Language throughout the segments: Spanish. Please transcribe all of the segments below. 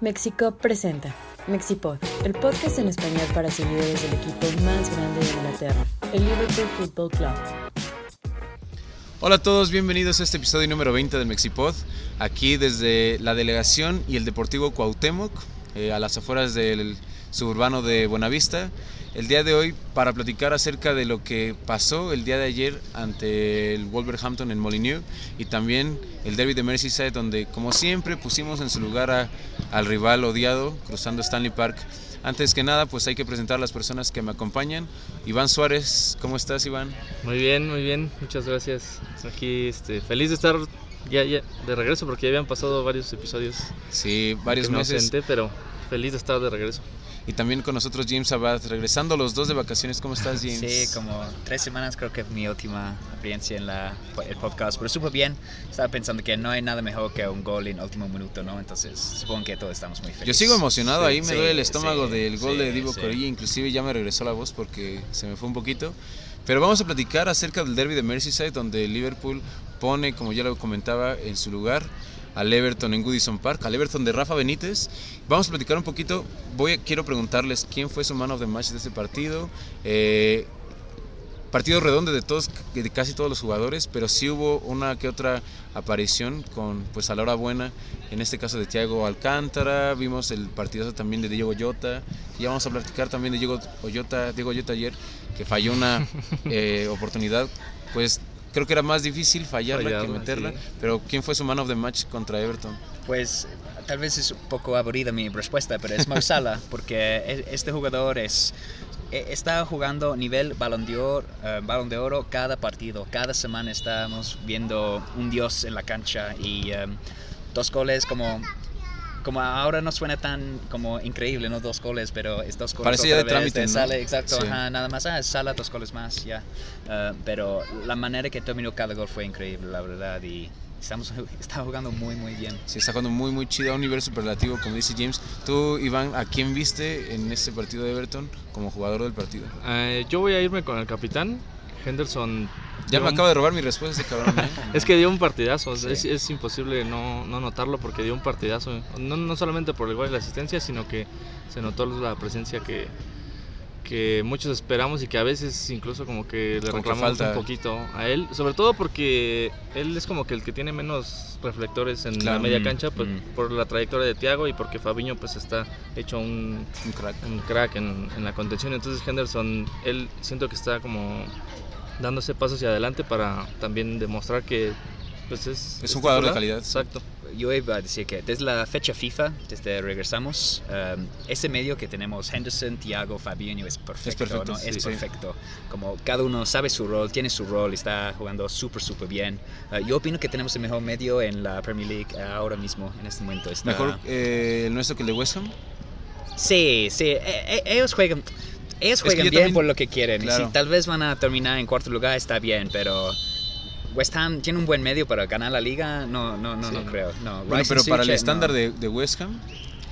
Mexico presenta Mexipod, el podcast en español para seguidores del equipo más grande de Inglaterra, el Liverpool Football Club. Hola a todos, bienvenidos a este episodio número 20 de Mexipod, aquí desde la delegación y el Deportivo Cuauhtémoc, eh, a las afueras del suburbano de Buenavista. El día de hoy para platicar acerca de lo que pasó el día de ayer ante el Wolverhampton en Molineux y también el derby de Merseyside donde como siempre pusimos en su lugar a- al rival odiado cruzando Stanley Park. Antes que nada pues hay que presentar a las personas que me acompañan. Iván Suárez, ¿cómo estás Iván? Muy bien, muy bien, muchas gracias. Aquí este, feliz de estar ya, ya de regreso porque ya habían pasado varios episodios Sí, varios meses. pero feliz de estar de regreso. Y también con nosotros James Abad, regresando los dos de vacaciones. ¿Cómo estás, James? Sí, como tres semanas creo que es mi última experiencia en la, el podcast, pero súper bien. Estaba pensando que no hay nada mejor que un gol en último minuto, ¿no? Entonces supongo que todos estamos muy felices. Yo sigo emocionado, Sí, ahí me sí, duele el estómago sí, del gol de Divo. Corilla, inclusive ya me regresó la voz porque se me fue un poquito. Pero vamos a platicar acerca del derby de Merseyside, donde Liverpool pone, como ya lo comentaba, en su lugar al Everton en Goodison Park, al Everton de Rafa Benítez. Vamos a platicar un poquito, voy a- quiero preguntarles quién fue su man of the match de este partido. Eh, partido redondo de todos de casi todos los jugadores pero sí hubo una que otra aparición con pues a la hora buena en este caso de Thiago Alcántara vimos el partidazo también de Diego Llota y ya vamos a platicar también de Diego Llota Diego Llota ayer que falló una eh, oportunidad pues creo que era más difícil fallarla que meterla sí. pero quién fue su man of the match contra Everton Pues tal vez es un poco aburrida mi respuesta, pero es Mo Salah, porque e- este jugador es e- está jugando nivel balón de, oro, eh, balón de oro cada partido. Cada semana estamos viendo un dios en la cancha y eh, dos goles como como ahora no suena tan como increíble, no dos goles, pero es dos goles Parece ya otra de vez trámite, ¿no? Salah, exacto, Sí. ajá, nada más, ah, es Salah, dos goles más, ya. Eh, pero la manera que terminó cada gol fue increíble, la verdad, y estamos está jugando muy, muy bien. Sí, está jugando muy, muy chido a un nivel superlativo, como dice James. Tú, Iván, ¿a quién viste en este partido de Everton como jugador del partido? Eh, yo voy a irme con el capitán, Henderson. Ya me un- acaba de robar mi respuesta este cabrón. ¿eh? Es que dio un partidazo, Sí. es, es imposible no, no notarlo porque dio un partidazo. No, no solamente por el gol y la asistencia, sino que se notó la presencia que, que muchos esperamos y que a veces incluso como que le Como reclamamos un poquito a él. Sobre todo porque él es como que el que tiene menos reflectores en Claro. la media Mm, cancha pues, mm. por la trayectoria de Thiago y porque Fabiño pues está hecho un, Un crack. un crack en, en la contención. Entonces Henderson, él siento que está como dándose pasos hacia adelante para también demostrar que pues es, Es un jugador de calidad. Exacto. Yo iba a decir que desde la fecha FIFA, desde regresamos, um, ese medio que tenemos, Henderson, Thiago, Fabinho, es perfecto. perfecto, ¿no? sí, es sí. perfecto. Como cada uno sabe su rol, tiene su rol, está jugando súper, súper bien. Uh, yo opino que tenemos el mejor medio en la Premier League ahora mismo, en este momento. Está... Mejor eh, el nuestro que el de West Ham. Sí, sí, e- e- ellos juegan, ellos Es que bien también- por lo que quieren. Claro. Y si tal vez van a terminar en cuarto lugar, está bien, pero West Ham tiene un buen medio para ganar la liga, no, no, no, Sí. no creo. No. Bueno, pero para el estándar no. de, de West Ham,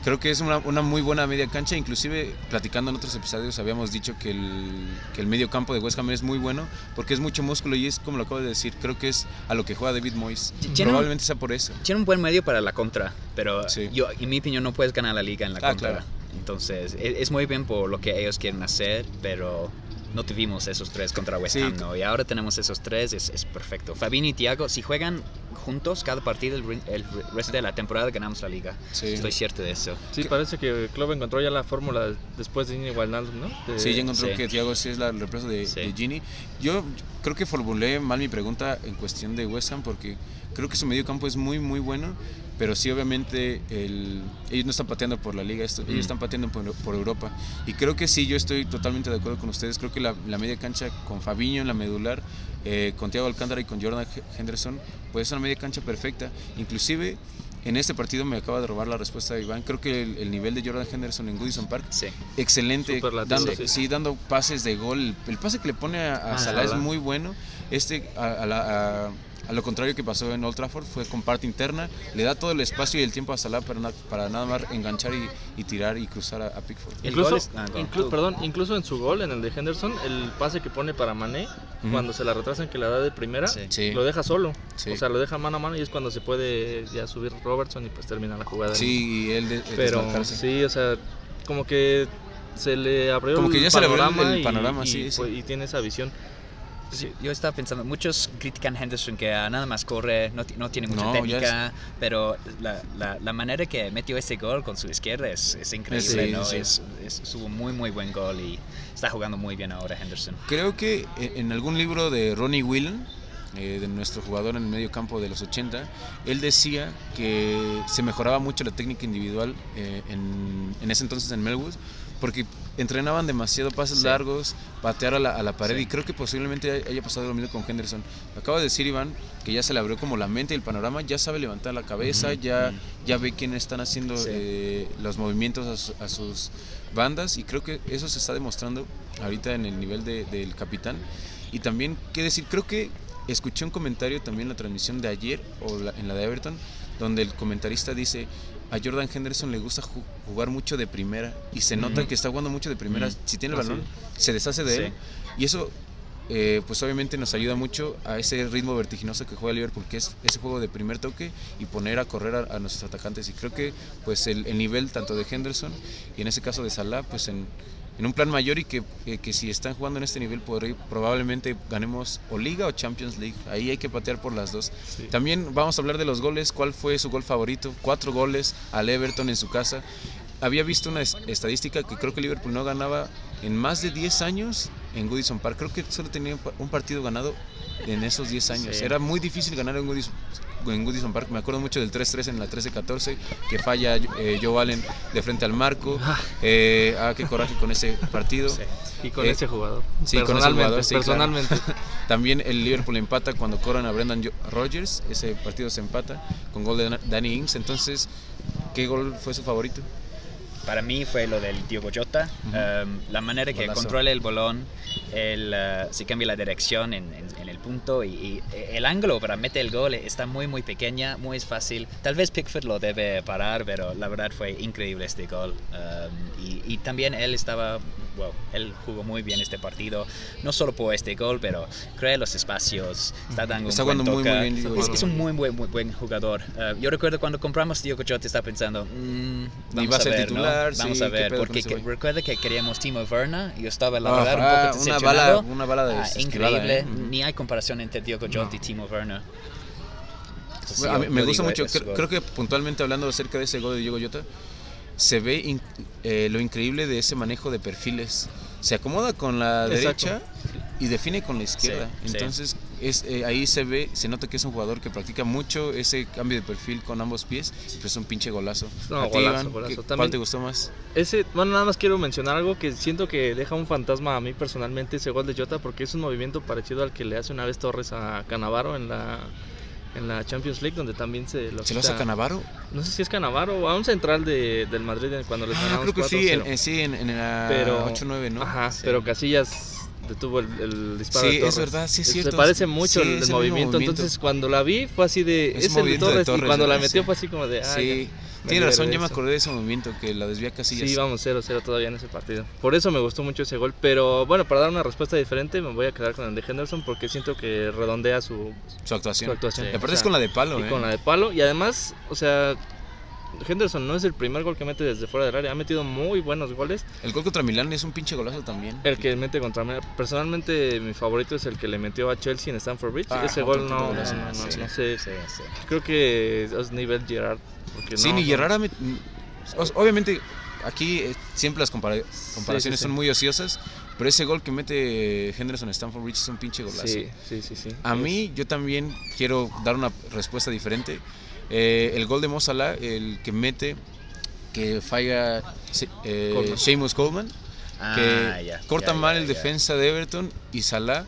creo que es una, una muy buena media cancha. Inclusive, platicando en otros episodios, habíamos dicho que el, que el medio campo de West Ham es muy bueno porque es mucho músculo y es como lo acabo de decir. Creo que es a lo que juega David Moyes. Tiene un- Probablemente sea por eso. Tiene un buen medio para la contra, pero Sí. yo, en mi opinión, no puedes ganar la liga en la Ah, contra. claro. Entonces, e- es, muy bien por lo que ellos quieren hacer, pero no tuvimos esos tres contra West Sí. Ham, ¿no? Y ahora tenemos esos tres, es, es perfecto. Fabinho y Thiago, si juegan juntos cada partido el, el resto de la temporada, ganamos la liga. Sí. Estoy cierto de eso. Sí, parece que Klopp encontró ya la fórmula después de Gini Wijnaldum, ¿no? De- Sí, ya encontró sí. que Thiago sí es la reemplazo de, Sí. de Gini. Yo creo que formulé mal mi pregunta en cuestión de West Ham porque creo que su medio campo es muy, muy bueno, pero sí obviamente el- ellos no están pateando por la liga, ellos Mm. están pateando por, por Europa. Y creo que sí, yo estoy totalmente de acuerdo con ustedes. Creo que la, la media cancha con Fabiño en la medular, eh, con Thiago Alcántara y con Jordan Henderson, pues es una media cancha perfecta. Inclusive... En este partido me acaba de robar la respuesta de Iván. Creo que el, el nivel de Jordan Henderson en Goodison Park Sí. excelente, dando, sí. sí, dando pases de gol. El pase que le pone a, a Ah, Salah es muy bueno. Este a, a la- a- a lo contrario que pasó en Old Trafford, fue con parte interna, le da todo el espacio y el tiempo a Salah para, na- para nada más enganchar y, y tirar y cruzar a, a Pickford. Incluso, es- ah, inclu- perdón, incluso en su gol, en el de Henderson, el pase que pone para Mané, Ujú. cuando se la retrasan que la da de primera, Sí. Lo deja solo. Sí. O sea, lo deja mano a mano y es cuando se puede ya subir Robertson y pues termina la jugada. Sí, y él de, Pero sí, o sea, como que se le abrió Como que el ya se le abrió el- panorama el y- panorama, y, sí, sí. pues, y tiene esa visión. Yo estaba pensando, muchos critican a Henderson que ah, nada más corre, no, no tiene mucha No, técnica, pero la, la, la manera que metió ese gol con su izquierda es, es increíble, Sí, ¿no? sí. Es, es, es un muy, muy buen gol y está jugando muy bien ahora Henderson. Creo que en en algún libro de Ronnie Whelan, eh, de nuestro jugador en el medio campo de los 80, él decía que se mejoraba mucho la técnica individual eh, en, en ese entonces en Melwood, porque entrenaban demasiado pases Sí. largos, patear a la, a la pared, Sí. y creo que posiblemente hay- haya pasado lo mismo con Henderson. Acaba de decir Iván que ya se le abrió como la mente y el panorama, ya sabe levantar la cabeza, Ujú, ya, ujú. ya ve quiénes están haciendo Sí. eh, los movimientos a, su- a sus bandas y creo que eso se está demostrando ahorita en el nivel de- del capitán. Y también, qué decir, creo que escuché un comentario también en la transmisión de ayer o la- en la de Everton, donde el comentarista dice, a Jordan Henderson le gusta ju- jugar mucho de primera y se nota que está jugando mucho de primera. Si tiene el balón, se deshace de Sí. él. Y eso, eh, pues obviamente nos ayuda mucho a ese ritmo vertiginoso que juega Liverpool, que es ese juego de primer toque y poner a correr a, a nuestros atacantes. Y creo que pues el, el nivel tanto de Henderson y en ese caso de Salah, pues en, en un plan mayor y que, que si están jugando en este nivel podré- probablemente ganemos o Liga o Champions League. Ahí hay que patear por las dos. Sí. También vamos a hablar de los goles. ¿Cuál fue su gol favorito? Cuatro goles al Everton en su casa. Había visto una es- estadística que creo que Liverpool no ganaba en más de 10 años en Goodison Park. Creo que solo tenía un partido ganado en esos 10 años. Sí. Era muy difícil ganar en Goodison, en Goodison Park. Me acuerdo mucho del 3-3 en la 13-14, que falla eh, Joe Allen de frente al marco. Eh, ah, qué coraje con ese partido. Sí. Y con Eh, ese jugador. sí, con ese personalmente, jugador, sí, claro. personalmente. También el Liverpool empata cuando corran a Brendan Rodgers. Ese partido se empata con gol de Danny Ings. Entonces, ¿qué gol fue su favorito? Para mí fue lo del Diogo Jota, Ujú. um, la manera que controla el balón, él uh, se cambia la dirección en, el punto y, y el ángulo para meter el gol está muy muy pequeña, muy fácil. Tal vez Pickford lo debe parar, pero la verdad fue increíble este gol. Um, y, y también él estaba, wow, él jugó muy bien este partido, no solo por este gol, pero crea los espacios, está dando Está un buen muy, muy bien, Es, es un muy buen, muy buen jugador. Uh, yo recuerdo cuando compramos Diogo Jota estaba pensando, mm, vamos va a ser ver, ¿no? titular, Vamos sí, a ¿qué ver, porque que- recuerda que queríamos Timo Werner yo estaba la verdad un poco una bala, una bala de Ah, increíble, ¿eh? Ni hay comparación entre Diogo Jota y Timo Werner. Entonces, Bueno, a yo- me gusta mucho, ese cre- gol. creo que puntualmente hablando acerca de ese gol de Diego Jota, se ve in- eh, lo increíble de ese manejo de perfiles. Se acomoda con la Exacto. derecha y define con la izquierda. Sí, sí. Entonces es, eh, ahí se ve, se nota que es un jugador que practica mucho ese cambio de perfil con ambos pies, pero es un pinche golazo. No, ¿A ti, golazo, Iván, golazo. ¿qué- ¿Cuál También- te gustó más? Ese, bueno, nada más quiero mencionar algo que siento que deja un fantasma a mí personalmente ese gol de Jota porque es un movimiento parecido al que le hace una vez Torres a Canavaro en la en la Champions League donde también se lo ¿Se lo hace Canavaro? No sé si es Canavaro o a un central de, del Madrid cuando les Ah, ganamos creo que sí, en, 4-0. en- sí, en, en la Pero- 8-9, ¿no? Ajá, Sí. pero Casillas detuvo el, el disparo Sí, de es Torres. verdad, sí es Se cierto. parece mucho Sí, el, es el movimiento. movimiento. Entonces, cuando la vi, fue así de. Es Es, el de movimiento de Torres. Torres, y cuando la metió, fue así como de. Ah, sí, ya, tiene razón, ya me acordé de ese movimiento que la desvía Casillas. Sí, vamos 0-0 todavía en ese partido. Por eso me gustó mucho ese gol. Pero bueno, para dar una respuesta diferente, me voy a quedar con el de Henderson porque siento que redondea su, Su actuación. su actuación. Aparte O sea, es con la de palo, y ¿eh? con la de palo. Y además, o sea, Henderson no es el primer gol que mete desde fuera del área. Ha metido muy buenos goles. El gol contra Milán es un pinche golazo también. El que mete contra mí. Personalmente, mi favorito es el que le metió a Chelsea en Stamford Bridge. Ah, Ese gol no, no, no, Sí, no sé. Sí, sí. Creo que es nivel Gerard. Sí, ni ha met- Obviamente, aquí eh, siempre las compara- comparaciones sí. son muy ociosas, pero ese gol que mete Henderson en Stanford Bridge es un pinche golazo. Sí, sí, sí. sí. A mí, yo también quiero dar una respuesta diferente. Eh, el gol de Mo Salah, el que mete, que falla eh, Coleman. Seamus Coleman, que Ah, ya, corta ya, mal ya, el defensa de Everton y Salah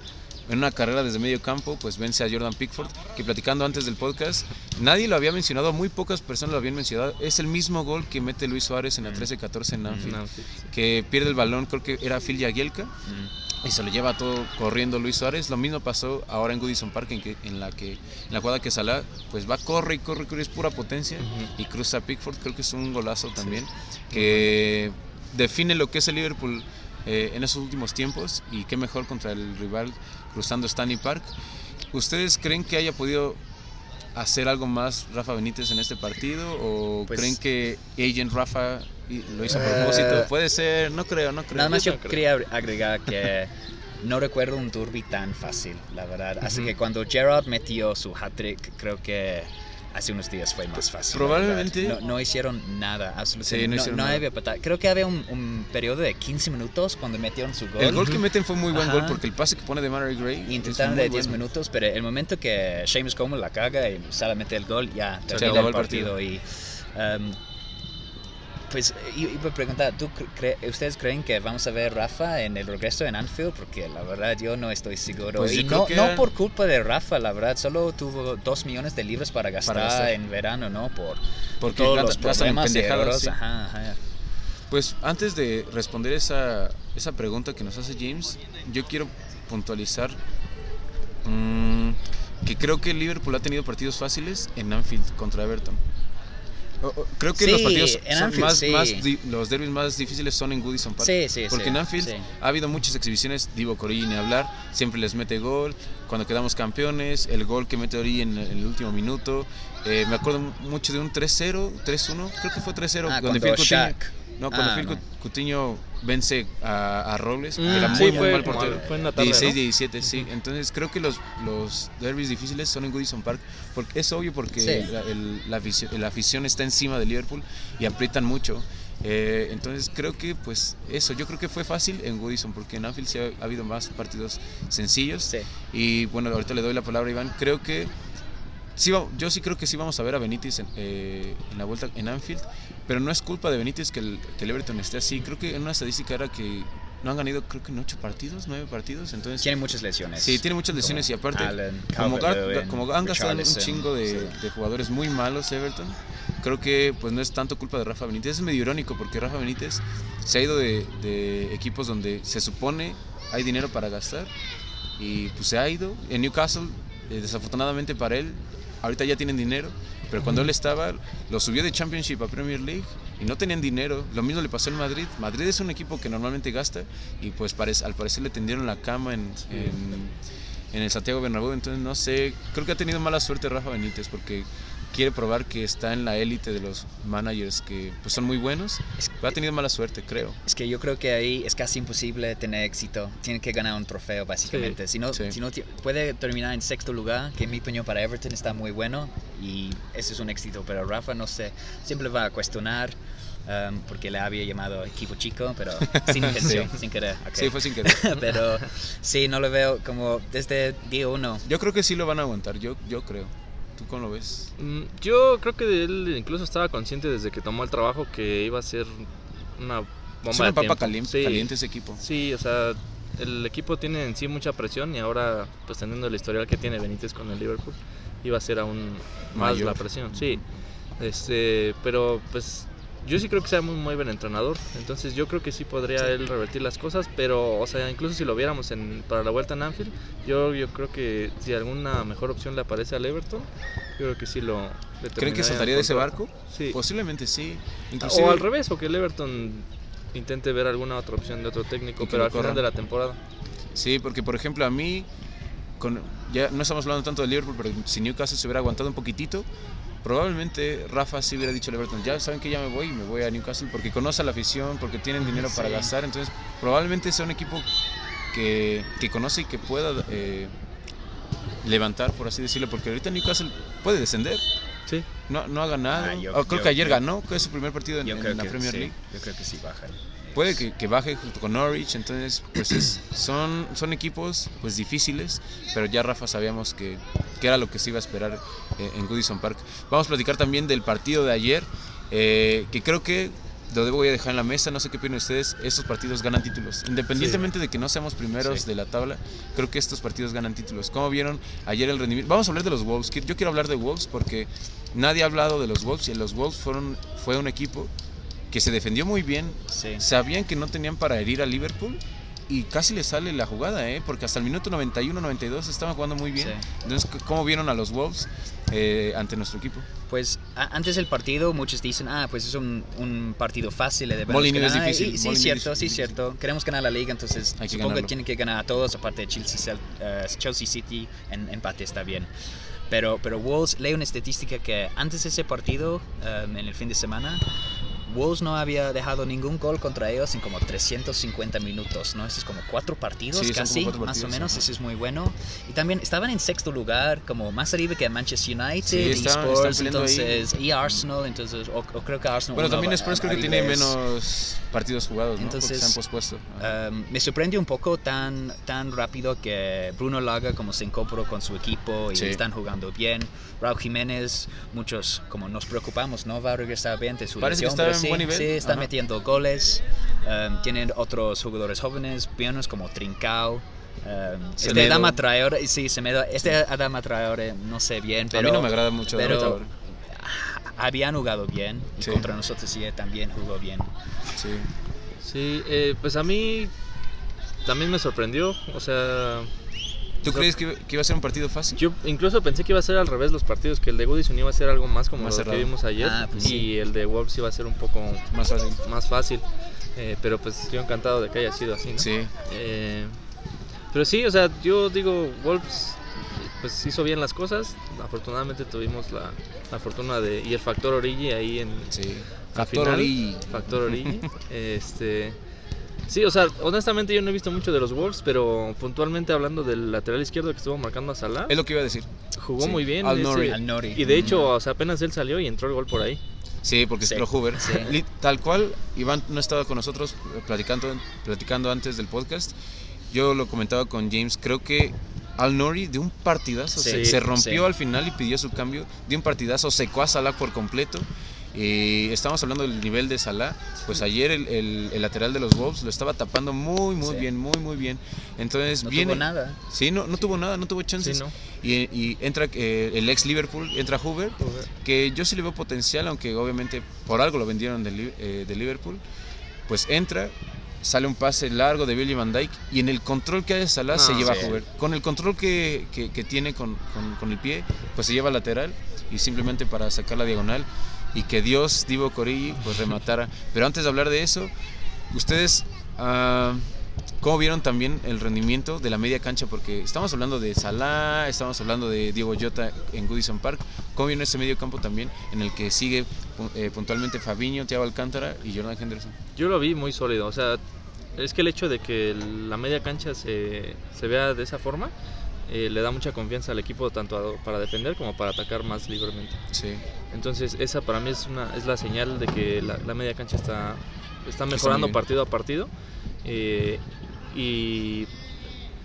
en una carrera desde medio campo, pues vence a Jordan Pickford, que platicando antes del podcast, nadie lo había mencionado, muy pocas personas lo habían mencionado. Es el mismo gol que mete Luis Suárez en la 13-14 en Anfield, En Anfield. que pierde el balón, creo que era Phil Jagielka, Mm. y se lo lleva todo corriendo Luis Suárez. Lo mismo pasó ahora en Goodison Park, en, que, en la que en la jugada que Salah pues va, corre y corre, corre, es pura potencia y cruza a Pickford. Creo que es un golazo también que define lo que es el Liverpool eh, en esos últimos tiempos y qué mejor contra el rival cruzando Stanley Park. ¿Ustedes creen que haya podido hacer algo más Rafa Benítez en este partido o Pues- creen que Agent Rafa lo hizo a Eh, propósito? Puede ser, no creo, no creo. Nada más Yo yo no creo. quería agregar que no recuerdo un derby tan fácil, la verdad. Así que cuando Gerard metió su hat-trick, creo que hace unos días fue más fácil. Probablemente-. No, no hicieron nada, absolutamente. Sí, no hicieron no nada. había batalla. Creo que había un, un periodo de 15 minutos cuando metieron su gol. El gol que meten fue muy buen Ajá. gol porque el pase que pone de Mary Gray Y intentaron de 10 bueno. minutos, pero el momento que James Coleman la caga y Salah mete el gol, ya termina el el partido. partido. Y, um, pues i- iba a preguntar, ¿tú cre- ¿ustedes creen que vamos a ver Rafa en el regreso en Anfield? Porque la verdad yo no estoy seguro. Pues y no, que no eran- por culpa de Rafa, la verdad, solo tuvo 2 millones de libras para gastar, gastar. en verano, ¿no? Por Porque todos los problemas pendejadas, euros, sí. ajá, ajá. Pues antes de responder esa, esa pregunta que nos hace James, yo quiero puntualizar mm, que creo que Liverpool ha tenido partidos fáciles en Anfield contra Everton. Creo que Sí, los partidos Anfield, más, sí. más los derbis más difíciles son en Goodison Park. Sí, sí, Porque en Anfield ha habido muchas exhibiciones, Divo Corilla ni hablar, siempre les mete gol, cuando quedamos campeones, el gol que mete Orilla en, en el último minuto, eh, me acuerdo mucho de un 3-0, 3-1, creo que fue 3-0, Ah, donde cuando Shaq. No, cuando Ah, Phil no. Coutinho vence a, a Robles, que Mm, era sí, muy, muy fue mal portero. fue en la tarde, 16, ¿no? 17, sí. Entonces creo que los, los derbis difíciles son en Goodison Park. Porque es obvio porque Sí. la, el- la afición, la afición está encima de Liverpool y aprietan mucho. Eh, entonces creo que pues eso, yo creo que fue fácil en Goodison porque en Anfield sí ha, ha habido más partidos sencillos. Sí. Y bueno, ahorita le doy la palabra a Iván. Creo que sí, yo sí creo que sí vamos a ver a Benítez en, eh, en la vuelta en Anfield, pero no es culpa de Benítez que el, que el Everton esté así. Creo que en una estadística era que no han ganado, creo que en ocho partidos, nueve partidos. Entonces, Tiene muchas lesiones. sí, tiene muchas lesiones y aparte, Allen, como, como han gastado un chingo de, sí. de jugadores muy malos Everton, creo que pues no es tanto culpa de Rafa Benítez. Es medio irónico porque Rafa Benítez se ha ido de, de equipos donde se supone hay dinero para gastar y pues se ha ido. En Newcastle, eh, desafortunadamente para él, ahorita ya tienen dinero, pero cuando él estaba, lo subió de Championship a Premier League y no tenían dinero. Lo mismo le pasó en Madrid. Madrid es un equipo que normalmente gasta y pues al parecer le tendieron la cama en, en, en el Santiago Bernabéu. Entonces no sé, creo que ha tenido mala suerte Rafa Benítez porque quiere probar que está en la élite de los managers que pues son muy buenos. Es- Pero ha tenido mala suerte, creo. Es que yo creo que ahí es casi imposible tener éxito. Tiene que ganar un trofeo, básicamente. Si no, Sí. si no puede terminar en sexto lugar, que en mi opinión para Everton está muy bueno y ese es un éxito. Pero Rafa, no sé, siempre va a cuestionar um, porque le había llamado equipo chico, pero sin intención, sin querer. ok. Sí, fue sin querer. pero sí, no lo veo como desde día uno. Yo creo que sí lo van a aguantar, yo, yo creo. ¿Tú cómo lo ves? Mm, Yo creo que él incluso estaba consciente desde que tomó el trabajo que iba a ser una bomba Es una de papa caliente, Sí, caliente ese equipo. Sí, o sea, el equipo tiene en sí mucha presión y ahora, pues teniendo el historial que tiene Benítez con el Liverpool, iba a ser aún más Mayor. la presión. Sí, este, pero pues yo sí creo que sea muy, muy buen entrenador, entonces yo creo que sí podría él revertir las cosas, pero, o sea, incluso si lo viéramos en, para la vuelta en Anfield, yo, yo creo que si alguna mejor opción le aparece al Everton, yo creo que sí lo... ¿Creen que saltaría de ese barco? Sí. Posiblemente sí. Inclusive, O al revés, o que el Everton intente ver alguna otra opción de otro técnico, pero al final de la temporada. Sí, porque por ejemplo a mí, con, ya no estamos hablando tanto de Liverpool, pero si Newcastle se hubiera aguantado un poquitito, probablemente Rafa sí hubiera dicho al Everton, ya saben que ya me voy y me voy a Newcastle porque conoce a la afición, porque tienen dinero para gastar, entonces probablemente sea un equipo que, que conoce y que pueda eh, levantar, por así decirlo, porque ahorita Newcastle puede descender. Sí. No, no ha ganado. Ah, yo- creo yo- que ayer yo- ganó, que es su primer partido en, la que Premier sí, League. yo creo que sí baja. Puede que, que baje junto con Norwich, entonces pues es- son, son equipos pues difíciles, pero ya Rafa sabíamos que, que era lo que se iba a esperar eh, en Goodison Park. Vamos a platicar también del partido de ayer, eh, que creo que lo debo voy a dejar en la mesa, no sé qué opinan ustedes, estos partidos ganan títulos. Independientemente de que no seamos primeros Sí. de la tabla, creo que estos partidos ganan títulos. ¿Cómo vieron ayer el rendimiento? Vamos a hablar de los Wolves. Yo quiero hablar de Wolves porque nadie ha hablado de los Wolves y los Wolves fueron, fue un equipo que se defendió muy bien, Sí. sabían que no tenían para herir a Liverpool y casi le sale la jugada, ¿eh? porque hasta el minuto 91-92 estaban jugando muy bien. Sí. Entonces, ¿cómo vieron a los Wolves eh, ante nuestro equipo? Pues antes del partido muchos dicen, ah, pues es un, un partido fácil, debemos Molineux es difícil, Y- sí, Molineux cierto, es sí, cierto. Queremos ganar la liga, entonces Hay que supongo que tienen que ganar a todos, aparte de Chelsea, eh, Chelsea City, en empate está bien. Pero, pero Wolves, leo una estadística que antes de ese partido, um, en el fin de semana, Wolves no había dejado ningún gol contra ellos en como 350 minutos, ¿no? Eso es como cuatro partidos Sí, casi, cuatro más o menos, ajá. eso es muy bueno. Y también estaban en sexto lugar, como más arriba que Manchester United, Sí, y Spurs, peleando ahí. entonces, y Arsenal, entonces, o, o creo que Arsenal... Bueno, también Spurs creo que tiene menos partidos jugados, ¿no? Entonces, se han pospuesto. Um, me sorprende un poco tan, tan rápido que Bruno Laga como se incorporó con su equipo y Sí. están jugando bien. Raúl Jiménez, muchos como nos preocupamos, no va a regresar bien de su Parece lesión, sí, buen nivel. sí, está Ajá. metiendo goles. Um, tienen otros jugadores jóvenes, buenos como Trincao. Um, este. Adama Traore, sí, Semedo, este Adama Traore no sé bien, pero a mí no me agrada mucho. pero- Traoré. habían jugado bien y Sí. contra nosotros sí también jugó bien. Sí. Sí, eh, pues a mí también me sorprendió. O sea, ¿Tú O sea, crees que, que iba a ser un partido fácil? yo incluso pensé que iba a ser al revés los partidos, que el de Goodison iba a ser algo más como Más lo cerrado. que vimos ayer Ah, pues y sí. el de Wolves iba a ser un poco Más fácil. más fácil. Eh, pero pues yo encantado de que haya sido así, ¿no? Sí. Eh, pero sí, o sea, yo digo, Wolves pues hizo bien las cosas. Afortunadamente tuvimos la, la fortuna de y el factor Origi ahí en Sí. Factor final, Origi. Factor Origi. este Sí, o sea, honestamente yo no he visto mucho de los Wolves, pero puntualmente hablando del lateral izquierdo que estuvo marcando a Salah, Es lo que iba a decir. jugó sí. muy bien. Al ese- Nori. Al Nori. y de hecho, o sea, apenas él salió y entró el gol por ahí. Sí, porque Sí, es Pro Hoover. sí. Tal cual, Iván no estaba con nosotros platicando, platicando antes del podcast. Yo lo comentaba con James. Creo que Al Nori de un partidazo Sí, se, se rompió sí. al final y pidió su cambio. De un partidazo secó a Salah por completo. Eh, estamos hablando del nivel de Salah. Pues ayer el, el- el lateral de los Wolves lo estaba tapando muy, muy Sí. bien, muy, muy bien. Entonces No viene. tuvo nada. Sí, no, no tuvo nada, no tuvo chances. Sí, ¿no? y, y entra eh, el ex Liverpool, entra Hoover que yo sí le veo potencial, aunque obviamente por algo lo vendieron de, eh, de Liverpool, pues entra, sale un pase largo de Billy Van Dyke y en el control que hace Salah No, se lleva sí. a Hoover. Con el control que, que- que tiene con, con- con el pie, pues se lleva al lateral y simplemente para sacar la diagonal y que Dios, Divo Corigi, pues rematara. Pero antes de hablar de eso, ustedes... ah, ¿Cómo vieron también el rendimiento de la media cancha? Porque estamos hablando de Salah, estamos hablando de Diego Jota en Goodison Park. ¿Cómo vieron ese medio campo también en el que sigue eh, puntualmente Fabiño, Thiago Alcántara y Jordan Henderson? Yo lo vi muy sólido, o sea, es que el hecho de que la media cancha se, se vea de esa forma eh, le da mucha confianza al equipo tanto a- para defender como para atacar más libremente. Sí, Entonces esa para mí es, una, es la señal de que la, la media cancha está, está mejorando partido a partido. eh, y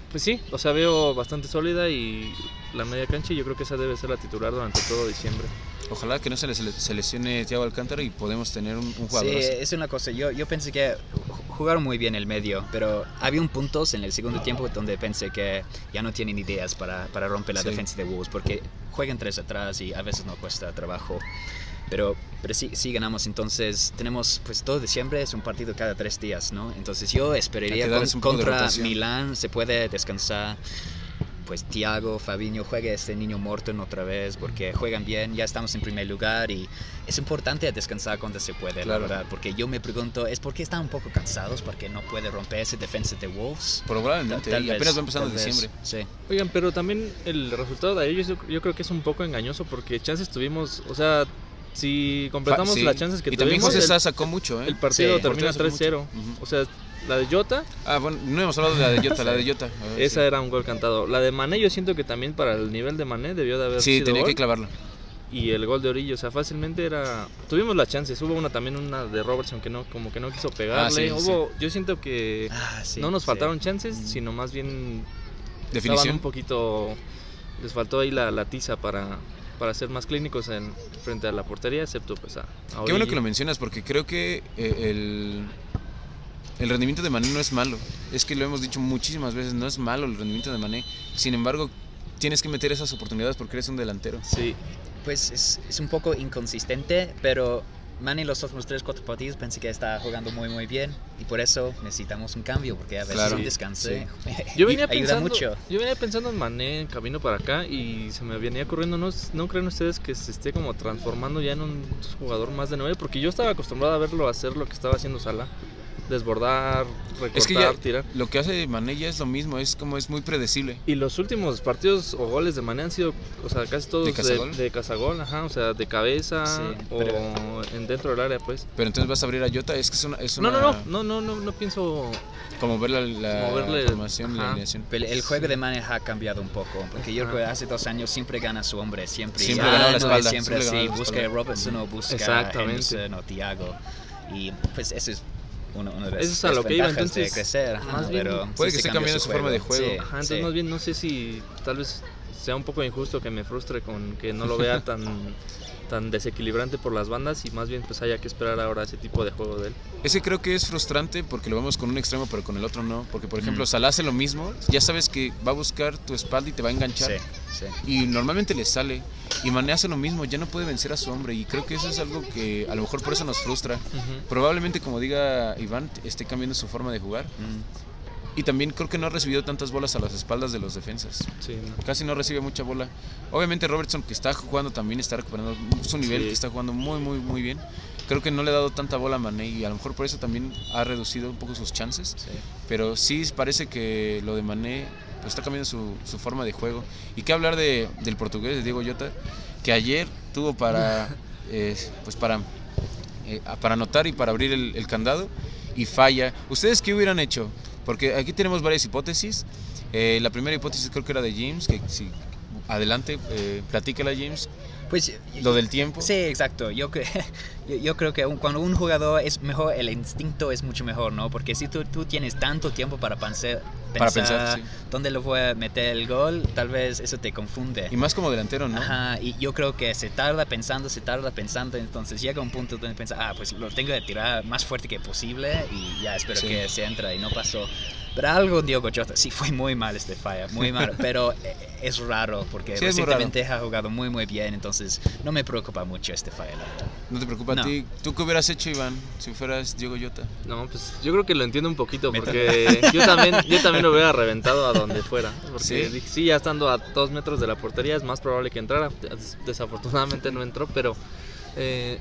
pues sí, o sea, veo bastante sólida y la media cancha y yo creo que esa debe ser la titular durante todo diciembre. Ojalá que no se les se lesione Thiago Alcántara y podemos tener un, un jugador Sí, así. es una cosa. Yo, yo pensé que ju- jugaron muy bien el medio, pero había un puntos en el segundo tiempo donde pensé que ya no tienen ideas para, para romper la Sí. defensa de Wolves, porque juegan tres atrás y a veces no cuesta trabajo. Pero, pero sí, sí ganamos, entonces tenemos, pues todo diciembre es un partido cada tres días, ¿no? Entonces yo esperaría con- contra. Milán, se puede descansar. Pues Thiago, Fabiño, juegue este niño Morton otra vez porque juegan bien, ya estamos en primer lugar y es importante descansar cuando se puede, Claro. la verdad. Porque yo me pregunto, ¿es porque están un poco cansados? Porque no puede romper ese defensa de Wolves. Probablemente, Tal y vez, apenas va empezando tal vez, diciembre. Sí. Oigan, pero también el resultado de ellos yo, creo que es un poco engañoso porque chances tuvimos, o sea, si completamos Fa- sí. las chances que y también tuvimos, José el, Sá sacó mucho, ¿eh? el partido Sí. termina Portero sacó 3-0. mucho. Ujú. O sea, la de Jota, Ah, bueno, no hemos hablado de la de Jota, la de Jota. A ver, esa sí. era un gol cantado. La de Mané yo siento que también para el nivel de Mané debió de haber Sí, sido tenía gol. que clavarlo. y el gol de Orillo, o sea, fácilmente era tuvimos las chances. Hubo una también una de Robertson que no como que no quiso pegarle. Ah, sí, Hubo yo siento que Ah, sí, no nos sí. faltaron chances, Mm. sino más bien estaban Definición. un poquito les faltó ahí la, la tiza para para ser más clínicos en frente a la portería, excepto pues a, a Qué bueno que lo mencionas porque creo que eh, el, el rendimiento de Mané no es malo. Es que lo hemos dicho muchísimas veces, no es malo el rendimiento de Mané. Sin embargo, tienes que meter esas oportunidades porque eres un delantero. Sí, Pues es, es un poco inconsistente, pero Manny los últimos 3-4 partidos pensé que está jugando muy muy bien y por eso necesitamos un cambio porque a veces Claro, un descanse Yo venía, ayuda pensando, mucho. yo venía pensando en Mané en camino para acá y se me venía ocurriendo, ¿no, ¿no creen ustedes que se esté como transformando ya en un jugador más de 9? Porque yo estaba acostumbrado a verlo hacer lo que estaba haciendo Sala, desbordar, recortar, Es que ya tirar. lo que hace Mané ya es lo mismo, es como es muy predecible. Y los últimos partidos o goles de Mané han sido, o sea, casi todos ¿De de, cazagol? de cazagol, ajá, o sea, de cabeza Sí, o pero- en dentro del área, pues. Pero entonces vas a abrir a Jota, es que es una... Es No, una no, no, no, no, no, no pienso Como ver la, la Moverle- formación, la alineación. Pero el juego Sí. de Mane ha cambiado un poco, porque yo creo que hace dos años siempre gana su hombre, siempre. Siempre ganaba la no, espalda, Siempre siempre la busca a. Robertson o busca a. Henderson o Thiago. Y pues eso es uno, una de las Eso es a lo que iba, de entonces, crecer. ajá, más bien, pero Puede sí que se esté cambiando su forma de juego. Sí, Ajá, entonces sí. más bien no sé si tal vez sea un poco injusto que me frustre con que no lo vea tan tan desequilibrante por las bandas y más bien pues haya que esperar ahora ese tipo de juego de él. Ese creo que es frustrante porque lo vemos con un extremo pero con el otro no. Porque por ejemplo Mm. Salah hace lo mismo, ya sabes que va a buscar tu espalda y te va a enganchar. Sí, sí. Y normalmente le sale. Y Mané hace lo mismo, ya no puede vencer a su hombre. Y creo que eso es algo que a lo mejor por eso nos frustra. Probablemente, como diga Iván, esté cambiando su forma de jugar. Mm. Y también creo que no ha recibido tantas bolas a las espaldas de los defensas. Sí, no. Casi no recibe mucha bola. Obviamente Robertson, que está jugando también, está recuperando su nivel, Sí. que está jugando muy, muy, muy bien. Creo que no le ha dado tanta bola a Mané y a lo mejor por eso también ha reducido un poco sus chances. Pero sí parece que lo de Mané pues, está cambiando su, su forma de juego. Y qué hablar de, del portugués, de Diego Llota, que ayer tuvo para, eh, pues para, eh, para anotar y para abrir el, el candado y falla. ¿Ustedes qué hubieran hecho? Porque aquí tenemos varias hipótesis. Eh, la primera hipótesis creo que era de James, que si adelante, eh, platícala James, Pues lo del tiempo. Sí, exacto. Yo, yo, yo creo que un- cuando un jugador es mejor, el instinto es mucho mejor, ¿no? Porque si tú, tú tienes tanto tiempo para pensar, Para pensar, sí. dónde lo voy a meter el gol, tal vez eso te confunde. Y más como delantero, ¿no? Ajá, y yo creo que se tarda pensando, se tarda pensando, entonces llega un punto donde piensa, ah, pues lo tengo que tirar más fuerte que posible y ya espero Sí. que se entra y no pasó. Pero algo Diogo Jota, sí fue muy mal este falla, muy mal, pero eh, es raro porque Sí, muy raro. recientemente ha jugado muy muy bien, entonces no me preocupa mucho este falla, la. No te preocupa No. a ti. ¿Tú qué hubieras hecho, Iván, si fueras Diego Llota? No, pues yo creo que lo entiendo un poquito porque yo también, yo también lo hubiera reventado a donde fuera. Porque ¿Sí? sí, ya estando a dos metros de la portería es más probable que entrara. Des- Desafortunadamente no entró, pero eh,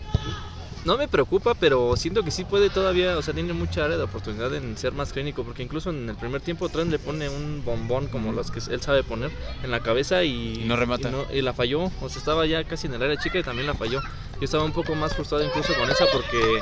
no me preocupa, pero siento que sí puede todavía, o sea, tiene mucha área de oportunidad en ser más clínico, porque incluso en el primer tiempo Trent le pone un bombón como los que él sabe poner en la cabeza y, Y no remata. Y, no- y la falló, o sea, estaba ya casi en el área chica y también la falló. Yo estaba un poco más frustrado incluso con esa porque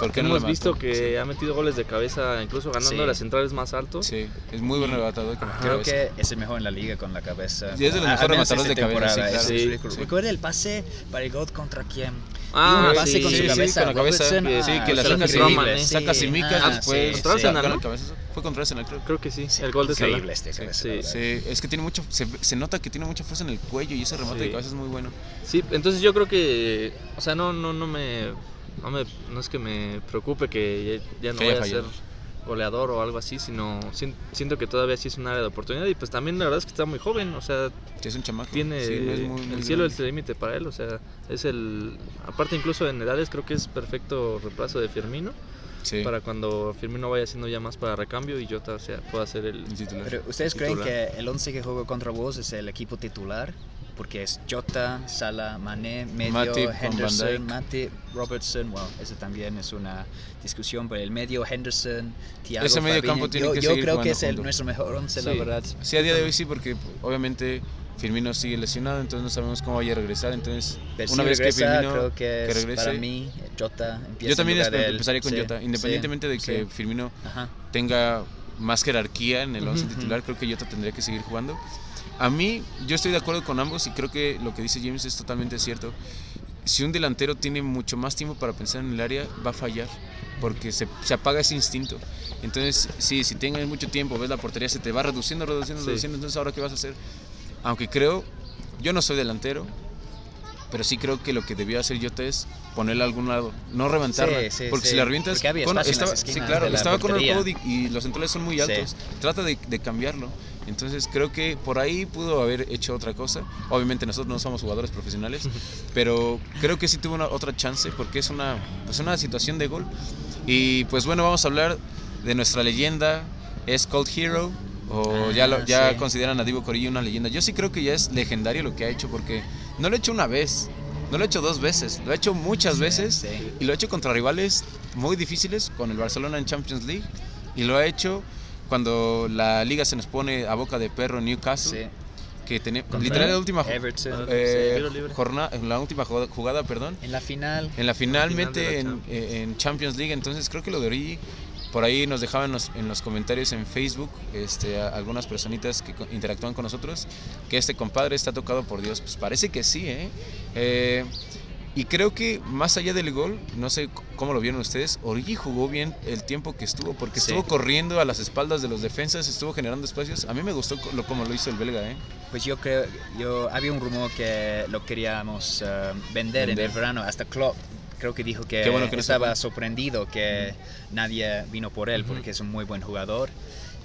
¿Por qué no hemos visto que ha metido goles de cabeza, incluso ganando Sí. las centrales más altos. Sí, es muy buen rematador. Creo que es el mejor en la liga con la cabeza. Sí, es de los Al mejores menos rematadores esta de cabeza, sí, temporada, claro. Sí. Recuerda el pase para el gol contra quién. Ah, Y un sí, con sí, su sí, cabeza. con la cabeza, que- sí, ah, que la se saca la sin Roma, Simicas, sí. saca Simicas, Ah, después sí, Contra sí. Arsenal, ¿no? Fue contra Arsenal, creo. Creo que sí, Sí. el gol de Salah. Increíble este Sí, cabeza. es que tiene mucho, se, se nota que tiene mucha fuerza en el cuello y ese remate Sí. de cabeza es muy bueno. Sí, entonces yo creo que, o sea, no, no, no me, no me, no es que me preocupe que ya, ya no Que vaya a ser. Goleador o algo así, sino sien- siento que todavía sí es un área de oportunidad y pues también la verdad es que está muy joven, o sea, Sí, es un chamaco. tiene Sí, no es muy- muy el cielo es el límite para él, o sea, es el, aparte incluso en edades creo que es perfecto reemplazo de Firmino Sí, para cuando Firmino vaya siendo ya más para recambio y Jota o sea, pueda ser el, el titular. Pero ¿ustedes creen Titular. que el 11 que jugó contra vos es el equipo titular? Porque es Jota, Salah, Mané, medio, Matip Henderson. Matip, Robertson. Bueno, eso también es una discusión, pero el medio Henderson, Thiago, Ese medio Fabinho, campo tiene yo, que yo seguir creo que es el, nuestro mejor 11, la Sí. verdad. Sí, a día de hoy sí, porque obviamente Firmino sigue lesionado, entonces no sabemos cómo vaya a regresar. Entonces, Pero una si vez regresa, que Firmino creo que, es regrese, para mí Jota empieza yo también en lugar empezaría con Sí, Jota, sí, independientemente de que sí. Firmino Ajá. tenga más jerarquía en el 11 Ujú, titular, creo que Jota tendría que seguir jugando. A mí, yo estoy de acuerdo con ambos y creo que lo que dice James es totalmente cierto. Si un delantero tiene mucho más tiempo para pensar en el área, va a fallar, porque se, se apaga ese instinto. Entonces, sí, si tienes mucho tiempo, ves la portería, se te va reduciendo, reduciendo, Sí. reduciendo, entonces ahora qué vas a hacer? Aunque creo, yo no soy delantero, pero sí creo que lo que debía hacer Jota es ponerla a algún lado, no reventarla, Sí, sí, porque sí. si la revientas, con- estaba, sí, claro, estaba con el. Cody y los centrales son muy altos, trata de, de cambiarlo, entonces creo que por ahí pudo haber hecho otra cosa, obviamente nosotros no somos jugadores profesionales, pero creo que sí tuvo una, otra chance porque es una, pues una situación de gol, y pues bueno, vamos a hablar de nuestra leyenda, es Cold Hero, o Ah, ya, lo, ya sí. consideran a Divo Corillo una leyenda. Yo sí creo que ya es legendario lo que ha hecho porque no lo ha hecho una vez, no lo ha hecho dos veces, lo ha hecho muchas veces Sí. y lo ha hecho contra rivales muy difíciles, con el Barcelona en Champions League y lo ha hecho cuando la liga se nos pone a boca de perro en Newcastle, Sí. que tenía literal la última Everton. eh, jornada, la última jugada, perdón, En la final. en la final final mete la en, Champions. eh, en Champions League, entonces creo que lo de Origi, por ahí nos dejaban en los, en los comentarios en Facebook este, algunas personitas que interactúan con nosotros, que este compadre está tocado por Dios. Pues parece que sí, ¿eh? Eh, y creo que más allá del gol, no sé cómo lo vieron ustedes, Origi jugó bien el tiempo que estuvo, porque Sí. estuvo corriendo a las espaldas de los defensas, estuvo generando espacios. A mí me gustó lo, como lo hizo el belga, ¿eh? Pues yo creo, yo había un rumor que lo queríamos eh, vender, en Vender. el verano. Hasta Klopp creo que dijo que, bueno que no se estaba fue. sorprendido que nadie vino por él Ujú. porque es un muy buen jugador.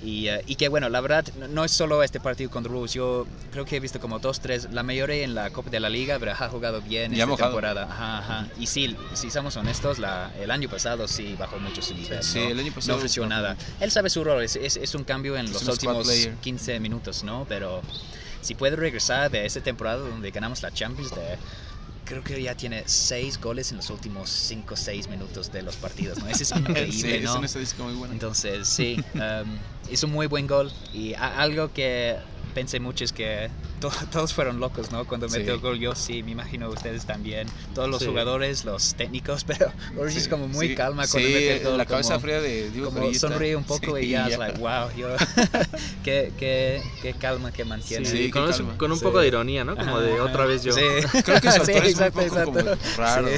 Y, eh, y que bueno, la verdad, no- no es solo este partido contra Wolves. Yo creo que he visto como dos, tres, la mayoría en la Copa de la Liga, pero ha jugado bien esta mojado. temporada. Ajá, ajá. Y sí, si somos honestos, la, el año pasado sí bajó mucho su nivel. Sí, ¿no? el año pasado No ofreció bajó nada. Él sabe su rol, es, es, es un cambio en Es los últimos player. 15 minutos, ¿no? Pero si puede regresar de esa temporada donde ganamos la Champions, de, creo que ya tiene 6 goles en los últimos 5 o 6 minutos de los partidos, ¿no? Ese es increíble, sí, es ¿no? una estadística muy buena. Entonces, sí, um, es un muy buen gol y algo que pensé mucho es que to- todos fueron locos, ¿no? Cuando Sí. metió el gol, yo sí, me imagino ustedes también, todos los Sí. jugadores, los técnicos, pero Origi es Sí, como muy sí, calma cuando sí, mete el gol. la cabeza como- fría de Diego como sonríe un poco Sí, y ya, es like, wow, yo, qué, qué, qué calma que mantiene. Sí, Sí, con, calma. con un Sí. poco de ironía, ¿no? Como de otra vez yo. Sí. Creo que su Sí, actor es un poco como raro.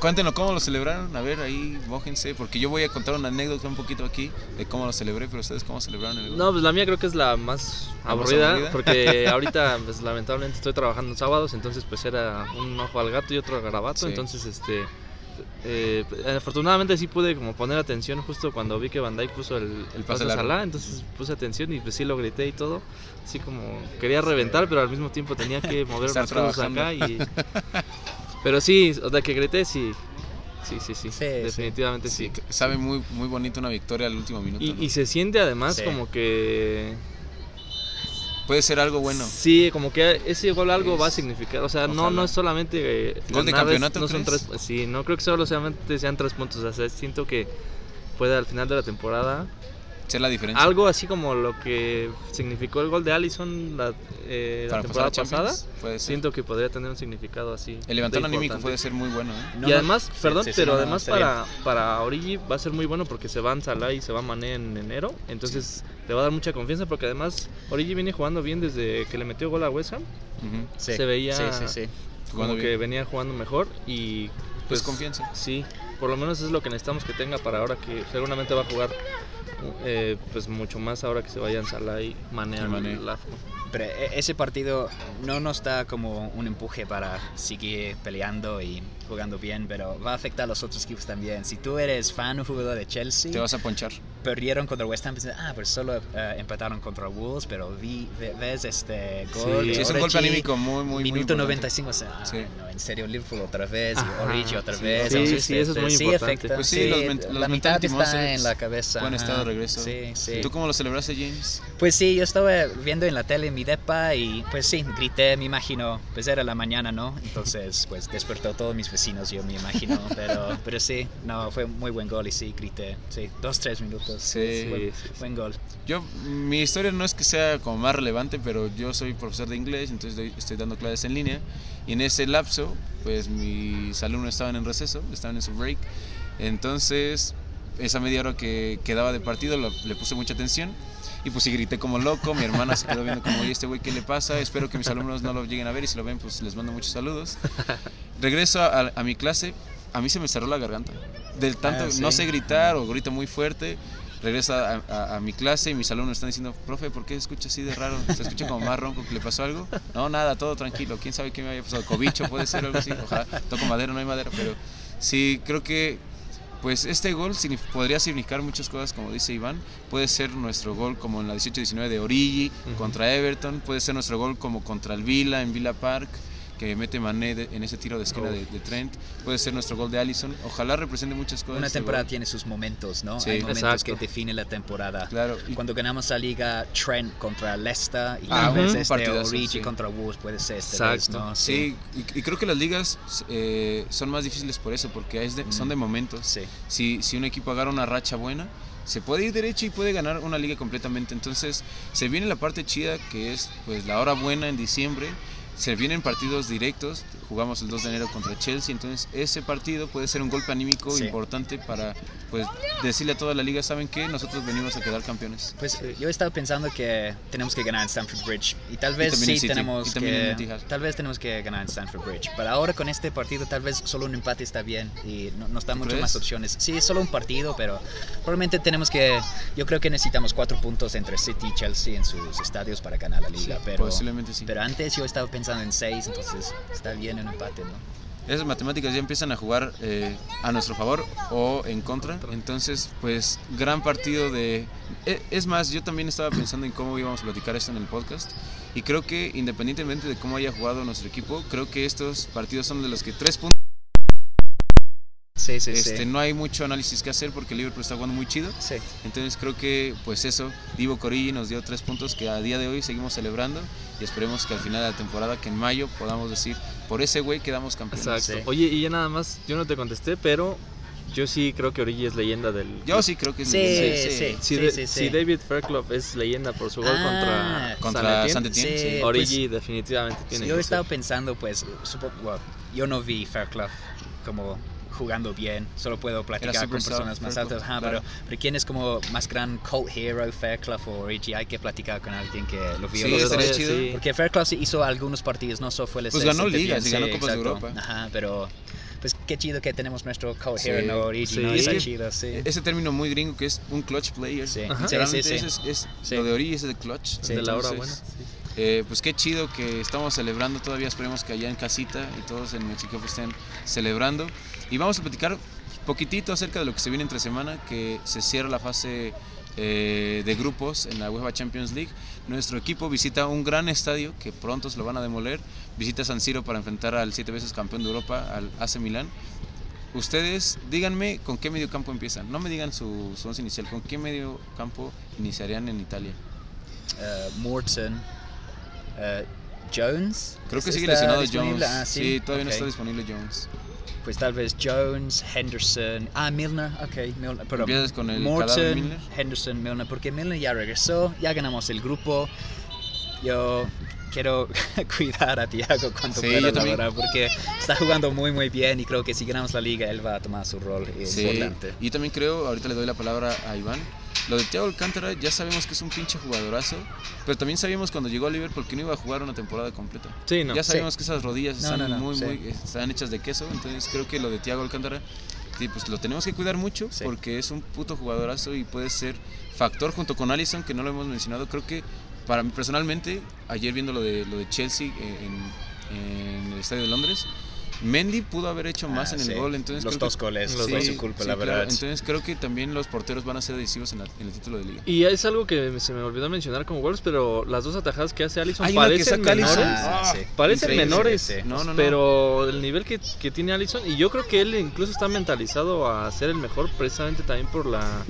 Cuéntenos cómo lo celebraron. A ver, ahí, mójense. Porque yo voy a contar una anécdota un poquito aquí de cómo lo celebré, pero ustedes cómo celebraron el gol. No, pues la mía creo que es la más ¿La más aburrida, porque ahorita pues lamentablemente estoy trabajando en sábados, entonces pues era un ojo al gato y otro al garabato, Sí. entonces este eh, afortunadamente sí pude como poner atención justo cuando vi que Dijk puso el, el pase a. Salah, entonces puse atención y pues sí lo grité y todo, así como quería reventar, pero al mismo tiempo tenía que mover unas cosas acá y pero sí, o sea que grité sí. Sí, sí, sí, Sí, definitivamente Sí, sabe muy, muy bonito una victoria al último minuto. Y, ¿no? y se siente además Sí. como que Puede ser algo bueno. Sí, como que ese gol algo va a significar. O sea, no, ojalá. no es solamente. eh, ¿Gol de es- campeonato, no son crees? tres, sí, no creo que solo solamente sean tres puntos. O sea, siento que puede al final de la temporada. Ser la diferencia. Algo así como lo que significó el gol de Allison la, eh, la temporada a pasada. Champions, Puede ser. Siento que podría tener un significado así. El levantón anímico puede ser muy bueno. ¿eh? No, y además, sí, perdón, sí, sí, pero no, además para, para Origi va a ser muy bueno porque se van Salah y se va Mané en enero. Entonces le va a dar mucha confianza porque además Origi viene jugando bien desde que le metió gol a West Ham. Sí, se veía- Sí, sí, sí. Como que bien. venía jugando mejor y Pues confianza. Sí, por lo menos es lo que necesitamos que tenga para ahora que seguramente va a jugar eh, pues mucho más ahora que se vayan Salah y Mané Y al Mané. Arsenal. Pero e- ese partido no nos da como un empuje para seguir peleando y jugando bien, pero va a afectar a los otros equipos también. Si tú eres fan o jugador de Chelsea, Te vas a ponchar. Perdieron contra West Ham, piensas, ah, pero solo eh, empataron contra Wolves, pero vi, ve- ves este gol. Sí, Sí, es un golpe anímico muy, muy, muy Minuto importante. 95, o sea, Sí. no, en serio, Liverpool otra vez, y Origi otra sí, vez. sí, sí, eso es este, muy sí importante. afecta, Pues sí, los ment- la los mitad está en la cabeza. Buen estado de regreso. Sí, sí. ¿Tú cómo lo celebraste, James? Pues sí, yo estaba viendo en la tele en mi depa y pues sí, grité, me imagino, pues era la mañana, ¿no? Entonces pues despertó a todos mis vecinos, yo me imagino, pero, pero sí, no, fue muy buen gol y sí, grité, sí, dos, tres minutos. Sí. buen, Sí, buen gol. Yo, mi historia no es que sea como más relevante, pero yo soy profesor de inglés, entonces doy- estoy dando clases en línea. Y en ese lapso, pues mis alumnos estaban en receso, estaban en su break. Entonces, esa media hora que quedaba de partido lo- le puse mucha atención. Y pues sí grité como loco, mi hermana se quedó viendo como, oye, este güey, ¿qué le pasa? Espero que mis alumnos no lo lleguen a ver y si lo ven, pues les mando muchos saludos. Regreso a, a mi clase, a mí se me cerró la garganta. Del tanto, Ah, sí. no sé gritar o grito muy fuerte. Regresa a, a- a mi clase y mis alumnos están diciendo, profe, ¿por qué escucha así de raro? ¿Se escucha como más ronco que le pasó algo? No, nada, todo tranquilo. ¿Quién sabe qué me había pasado? Cobicho puede ser algo así. Ojalá, toco madera, no hay madera, pero sí, creo que pues este gol signif- podría significar muchas cosas, como dice Iván. Puede ser nuestro gol como en la 18-19 de Origi contra Everton. Puede ser nuestro gol como contra el Villa en Villa Park, que mete Mané de- en ese tiro de esquina de, de Trent. Puede ser nuestro gol de Allison. Ojalá represente muchas cosas. Una este temporada tiene sus momentos, ¿no? Sí. Hay momentos Exacto. que definen la temporada. Claro. y- Cuando ganamos la liga, Trent contra Leicester y Ah, tal vez un este partidazo, Origi sí. contra Wolves puede ser esta vez, Exacto. ¿no? Sí, y, y creo que las ligas eh, son más difíciles por eso, porque es de- son de momentos. Sí. Si, si un equipo agarra una racha buena, se puede ir derecho y puede ganar una liga completamente. Entonces, se viene la parte chida, que es pues la hora buena en diciembre. Se vienen partidos directos, jugamos el 2 de enero contra Chelsea, entonces ese partido puede ser un golpe anímico Sí. importante para pues decirle a toda la liga, ¿saben qué? Nosotros venimos a quedar campeones. Pues yo he estado pensando que tenemos que ganar en Stamford Bridge y tal vez en sí City, tenemos y que tal vez tenemos que ganar en Stamford Bridge. Pero ahora con este partido tal vez solo un empate está bien y no- nos da muchas más opciones. Sí, es solo un partido, pero probablemente tenemos que yo creo que necesitamos cuatro puntos entre City y Chelsea en sus estadios para ganar la liga, Sí, pero posiblemente sí. pero antes yo estaba pensando en seis, entonces está bien un empate, ¿no? esas matemáticas ya empiezan a jugar eh, a nuestro favor o en contra. Entonces, pues, gran partido de... e- Es más, yo también estaba pensando en cómo íbamos a platicar esto en el podcast. Y creo que independientemente de cómo haya jugado nuestro equipo, creo que estos partidos son de los que tres puntos... Sí, sí, Este, sí. No hay mucho análisis que hacer porque Liverpool está jugando muy chido. Sí. Entonces creo que pues eso, Divo Corigi nos dio tres puntos que a día de hoy seguimos celebrando y esperemos que al final de la temporada, que en mayo podamos decir, por ese güey quedamos campeones. Exacto. Sí. Oye, y ya nada más, yo no te contesté, pero yo sí creo que Origi es leyenda del. Yo sí creo que es Sí, leyenda. sí. Si, Sí, de- sí, si sí. David Fairclough es leyenda por su gol Ah, contra, Contra San Saint Etienne, Etienne, Sí, sí. Origi definitivamente tiene yo he estado pensando, pues, supo- well, yo no vi Fairclough como jugando bien, solo puedo platicar con personas más altas, ajá, claro. pero, pero ¿quién es como más gran cult hero, Fairclough o Origi? Hay que platicar con alguien que lo vio. Sí, los chido. sí. Porque Fairclough sí hizo algunos partidos, no solo fue el Pues ganó ligas y ganó Copas de. Europa. Ajá, pero pues qué chido que tenemos nuestro cult Sí, hero, no Origi, sí. ¿no? Está que chido, sí. Ese término muy gringo que es un clutch player. Sí. Sí, sí, es, es- Sí. lo de Origi es de clutch. Sí. de la hora buena. sí. eh, pues qué chido que estamos celebrando todavía. Esperemos que allá en casita y todos en México pues, estén celebrando. Y vamos a platicar poquitito acerca de lo que se viene entre semana, que se cierra la fase eh, de grupos en la UEFA Champions League. Nuestro equipo visita un gran estadio que pronto se lo van a demoler. Visita San Siro para enfrentar al siete veces campeón de Europa, al AC Milán. Ustedes díganme con qué medio campo empiezan. No me digan su, su once inicial. ¿Con qué medio campo iniciarían en Italia? Uh, Morton, uh, Jones. Creo que ¿Está sigue lesionado? Jones. Ah, sí, todavía no está disponible Jones. Pues tal vez Jones, Henderson. Ah, Milner, ok. Milner, pero Empiezas con el Morton, Milner. Henderson, Milner, porque Milner ya regresó, ya ganamos el grupo. Yo quiero cuidar a Thiago cuando Sí, pueda, yo la verdad, porque está jugando muy, muy bien y creo que si ganamos la liga, él va a tomar su rol Sí, importante. y yo también creo, ahorita le doy la palabra a Iván. Lo de Thiago Alcántara ya sabemos que es un pinche jugadorazo, pero también sabíamos cuando llegó a Liverpool que no iba a jugar una temporada completa. Sí, no. ya sabemos que esas rodillas No, están no, no, muy, sí. muy, están hechas de queso, entonces creo que lo de Thiago Alcántara, sí, pues lo tenemos que cuidar mucho Sí. porque es un puto jugadorazo y puede ser factor junto con Allison que no lo hemos mencionado. Creo que para mí personalmente, ayer viendo lo de lo de Chelsea en, en el estadio de Londres, Mendy pudo haber hecho más Ah, en el sí. gol, entonces Los dos que- goles Los fue dos. su culpa, Sí, la claro. verdad. Entonces creo que también los porteros van a ser decisivos en, la- en el título de liga. Y es algo que se me olvidó mencionar como Wolves, pero las dos atajadas que hace Allison Hay una que parecen menores. Ah, sí. Parecen Increíble. menores, Sí, sí. No, no, no. pero el nivel que, que tiene Allison, y yo creo que él incluso está mentalizado a ser el mejor precisamente también por la,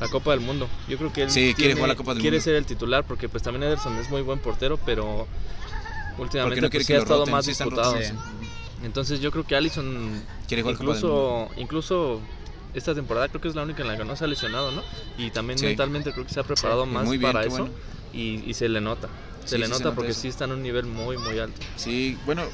la Copa del Mundo. Yo creo que él Sí, quiere jugar la Copa del quiere Mundo. ser el titular porque pues también Ederson es muy buen portero, pero últimamente no pues, sí que ha estado roten, más sí disputado. Sí. Entonces yo creo que Allison Quiere incluso incluso esta temporada creo que es la única en la que no se ha lesionado, ¿no? Y también Sí. mentalmente creo que se ha preparado Sí, más muy bien, para eso bueno. y, y se le nota. Se Sí, le se nota nota porque sí está en un nivel muy muy alto. Sí, bueno,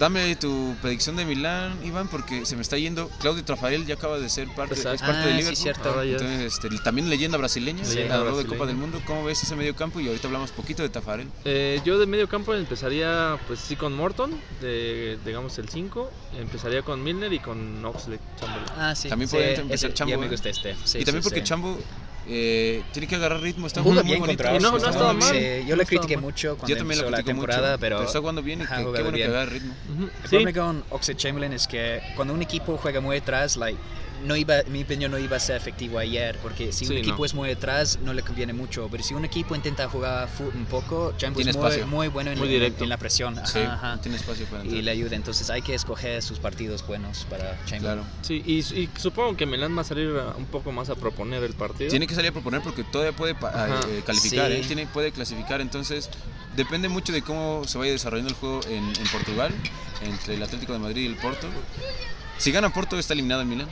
dame tu predicción de Milán, Iván, porque se me está yendo. Claudio Trafael ya acaba de ser parte, Exacto. es parte Ah, de sí, Liverpool. cierto. Ahora ya- Entonces, este, también leyenda brasileña, Leyenda ganador de. Copa del Mundo. ¿Cómo ves ese medio campo? Y ahorita hablamos poquito de Tafarel. Eh, yo de medio campo empezaría pues sí con Morton, de, digamos el 5, empezaría con Milner y con Oxley Chamberlain. Ah, sí. También sí, podría empezar ese- Chambo, Ya me ¿eh? gusta este. Sí, y también sí, porque sí. Chambo eh, tiene que agarrar ritmo. Está jugando muy bien bonito. no, no ha estado mal. Sí, yo No le estado critiqué mal. mucho cuando Yo también empezó lo la critiqué mucho, temporada, pero, pero, está jugando bien y Ajá, que, qué bueno que bien. agarra ritmo. Ujú, El Sí, problema con Oxlade Chamberlain es que cuando un equipo juega muy atrás, like, no iba, mi opinión no iba a ser efectivo ayer, porque si Sí, un equipo no. es muy atrás no le conviene mucho, pero si un equipo intenta jugar un poco, Tiene es muy, espacio. muy bueno en, Muy directo. en la presión. Ajá, Sí, ajá. tiene espacio para entrar. Y le ayuda, entonces hay que escoger sus partidos buenos para Chamberlain. Claro. sí, y, y supongo que Milán va a salir un poco más a proponer el partido. Tiene que salir a proponer porque todavía puede eh, calificar, Sí. ¿eh? Tiene, puede clasificar. Entonces, depende mucho de cómo se vaya desarrollando el juego en, en Portugal, entre el Atlético de Madrid y el Porto. Si gana Porto, está eliminado el Milan.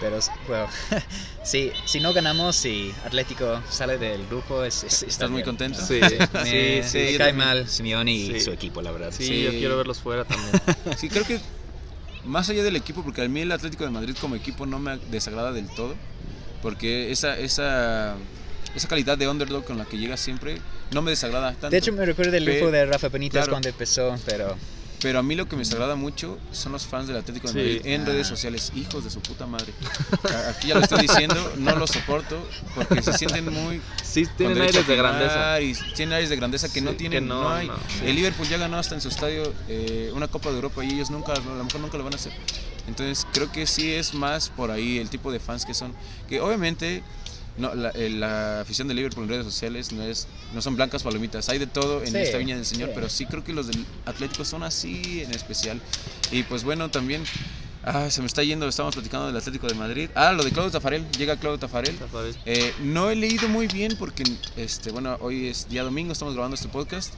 Pero bueno, sí, si no ganamos y Atlético sale del grupo, es, es- está ¿Estás muy bien. contento? Sí, Me, sí, sí. me yo cae también. mal Simeone y Sí. su equipo, la verdad. Sí, Sí. yo quiero verlos fuera también. Sí, creo que más allá del equipo, porque a mí el Atlético de Madrid como equipo no me desagrada del todo, porque esa, esa, esa calidad de underdog con la que llega siempre no me desagrada tanto. De hecho, me recuerda el Pe- grupo de Rafa Benítez claro. cuando empezó, pero Pero a mí lo que me desagrada mucho son los fans del Atlético de Sí. Madrid en Ah. redes sociales, hijos de su puta madre. Aquí ya lo estoy diciendo, no los soporto porque se sienten muy Sí, tienen aires de grandeza. Y tienen aires de grandeza que no Sí, tienen, que no, no, hay. no, sí. El Liverpool ya ganó hasta en su estadio eh, una Copa de Europa y ellos nunca, a lo mejor nunca lo van a hacer. Entonces creo que sí es más por ahí el tipo de fans que son, que obviamente no, la, eh, la afición de Liverpool en redes sociales no es no son blancas palomitas, hay de todo en Sí, esta viña del Señor, sí. pero sí creo que los del Atlético son así en especial. Y pues bueno, también ah, se me está yendo, estamos platicando del Atlético de Madrid. Ah, lo de Claudio Tafarel, llega Claudio Tafarel. Tafarel. Eh, no he leído muy bien porque, este, bueno, hoy es día domingo, estamos grabando este podcast.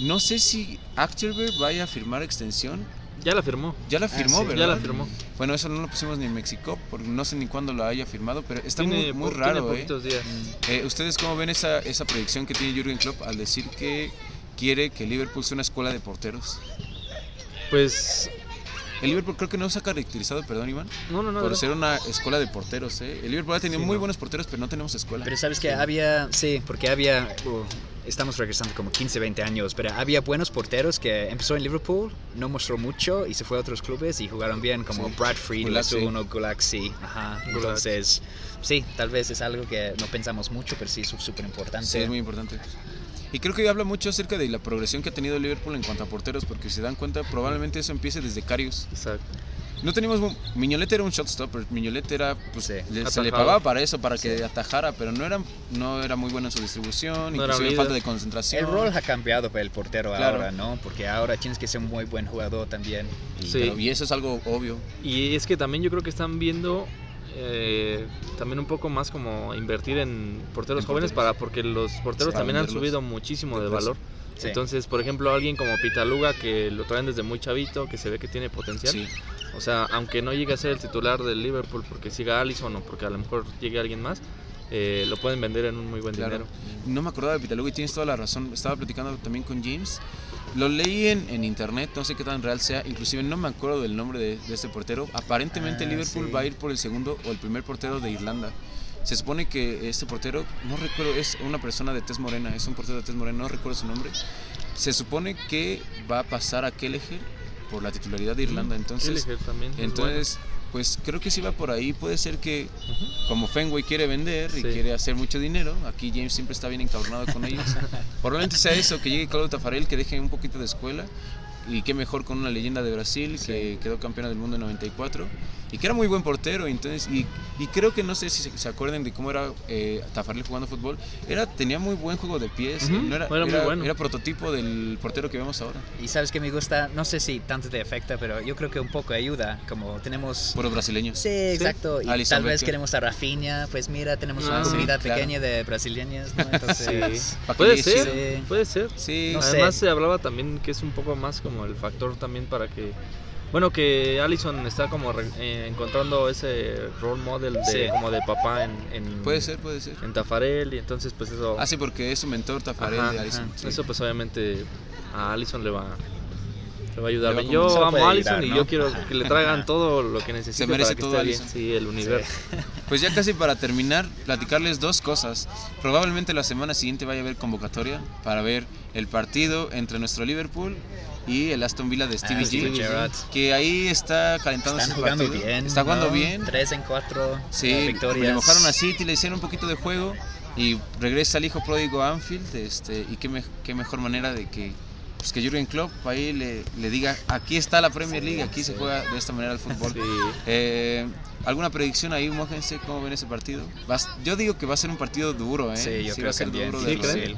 No sé si Achterberg vaya a firmar extensión. Ya la firmó. Ya la Ah, firmó, sí. ¿verdad? Ya la firmó. Bueno, eso no lo pusimos ni en México, porque no sé ni cuándo lo haya firmado, pero está muy, Tiene muy raro, tiene ¿eh? poquitos días. Eh, ¿Ustedes cómo ven esa, esa predicción que tiene Jürgen Klopp al decir que quiere que Liverpool sea una escuela de porteros? Pues, El Liverpool creo que no se ha caracterizado, perdón Iván, no, no, no. por no. ser una escuela de porteros. ¿eh? El Liverpool ha tenido Sí, muy no. buenos porteros, pero no tenemos escuela. Pero sabes que había, sí, porque había, uh, estamos regresando como 15, 20 años, pero había buenos porteros que empezó en Liverpool, no mostró mucho y se fue a otros clubes y jugaron bien, como Sí. Brad Fried, Gulak, es sí. uno, Gulak, sí, ajá. Gulak. Entonces, sí, tal vez es algo que no pensamos mucho, pero sí es súper importante. Sí, es muy importante. Y creo que habla mucho acerca de la progresión que ha tenido Liverpool en cuanto a porteros, porque si se dan cuenta, probablemente eso empiece desde Carius. Exacto. No teníamos. mu- Miñolet era un shotstopper, Miñolet era. Pues, Sí. le- se le pagaba para eso, para que atajara, pero no era, no era muy bueno en su distribución, No inclusive falta de concentración. El rol ha cambiado para el portero Claro. ahora, ¿no? Porque ahora tienes que ser un muy buen jugador también. Y- Sí. Pero- y eso es algo obvio. Y es que también yo creo que están viendo eh, también un poco más como invertir en porteros En jóvenes porteros. para porque los porteros Sí, también han subido muchísimo de de precio. valor. Sí. Entonces, por ejemplo, alguien como Pitaluga que lo traen desde muy chavito, que se ve que tiene potencial. Sí. O sea, aunque no llegue a ser el titular del Liverpool porque siga Allison o porque a lo mejor llegue alguien más, eh, lo pueden vender en un muy buen Claro. dinero. No me acordaba de Pitaluga y tienes toda la razón. Estaba platicando también con James. Lo leí en, en internet, no sé qué tan real sea. Inclusive no me acuerdo del nombre de, de este portero. Aparentemente Ah, Liverpool sí. va a ir por el segundo o el primer portero de Irlanda. Se supone que este portero, no recuerdo, es una persona de tez morena, es un portero de tez morena, no recuerdo su nombre. Se supone que va a pasar a Kelleher por la titularidad de Irlanda. Entonces, también es entonces pues creo que si va por ahí. Puede ser que como Fenway quiere vender y Sí. quiere hacer mucho dinero, aquí James siempre está bien encabronado con ellos. Probablemente sea eso, que llegue Claudio Tafarel, que deje un poquito de escuela. Y qué mejor con una leyenda de Brasil que quedó campeona del mundo en 94 y que era muy buen portero. Entonces, y, y creo que no sé si se, se acuerdan de cómo era eh, Tafarel jugando fútbol. Era, tenía muy buen juego de pies, Ujú, no era, era muy bueno. era prototipo del portero que vemos ahora. Y sabes que me gusta, no sé si tanto te afecta, pero yo creo que un poco ayuda, como tenemos... Puros brasileños. Sí, exacto. Y Alisson tal vez Becker. queremos a Rafinha, pues mira, tenemos Ah, una sí, comunidad claro. pequeña de brasileñas, ¿no? Entonces, Sí. Que Puede ser, puede ser. Sí, No sé. Además se hablaba también que es un poco más como el factor también para que bueno que Allison está como re- eh, encontrando ese role model de Sí. como de papá en, en puede ser, puede ser. en Tafarel y entonces pues eso Ah, sí, porque es su mentor Tafarel Ajá, de sí. eso pues obviamente a Allison le va Le va a ayudar. Va a. Yo amo a Allison ayudar, y ¿no? yo quiero que le traigan todo lo que necesite Se merece para que todo esté bien. Sí, el universo. Pues ya casi para terminar, platicarles dos cosas. Probablemente la semana siguiente vaya a haber convocatoria para ver el partido entre nuestro Liverpool y el Aston Villa de Stevie Ah, Stevie G. Gerrard. Que ahí está calentando Están jugando partido. bien. Está jugando ¿no? bien. Tres en cuatro Sí, eh, victorias. le mojaron a City, le hicieron un poquito de juego y regresa el hijo pródigo a Anfield. Este, y qué, me- qué mejor manera de que, pues que Jurgen Klopp ahí le, le diga, aquí está la Premier League, aquí se juega de esta manera el fútbol. Sí. Eh, ¿Alguna predicción ahí, mójense? ¿Cómo ven ese partido? Va a- yo digo que va a ser un partido duro, ¿eh? Sí, yo va creo a ser también. duro Sí, de recibir.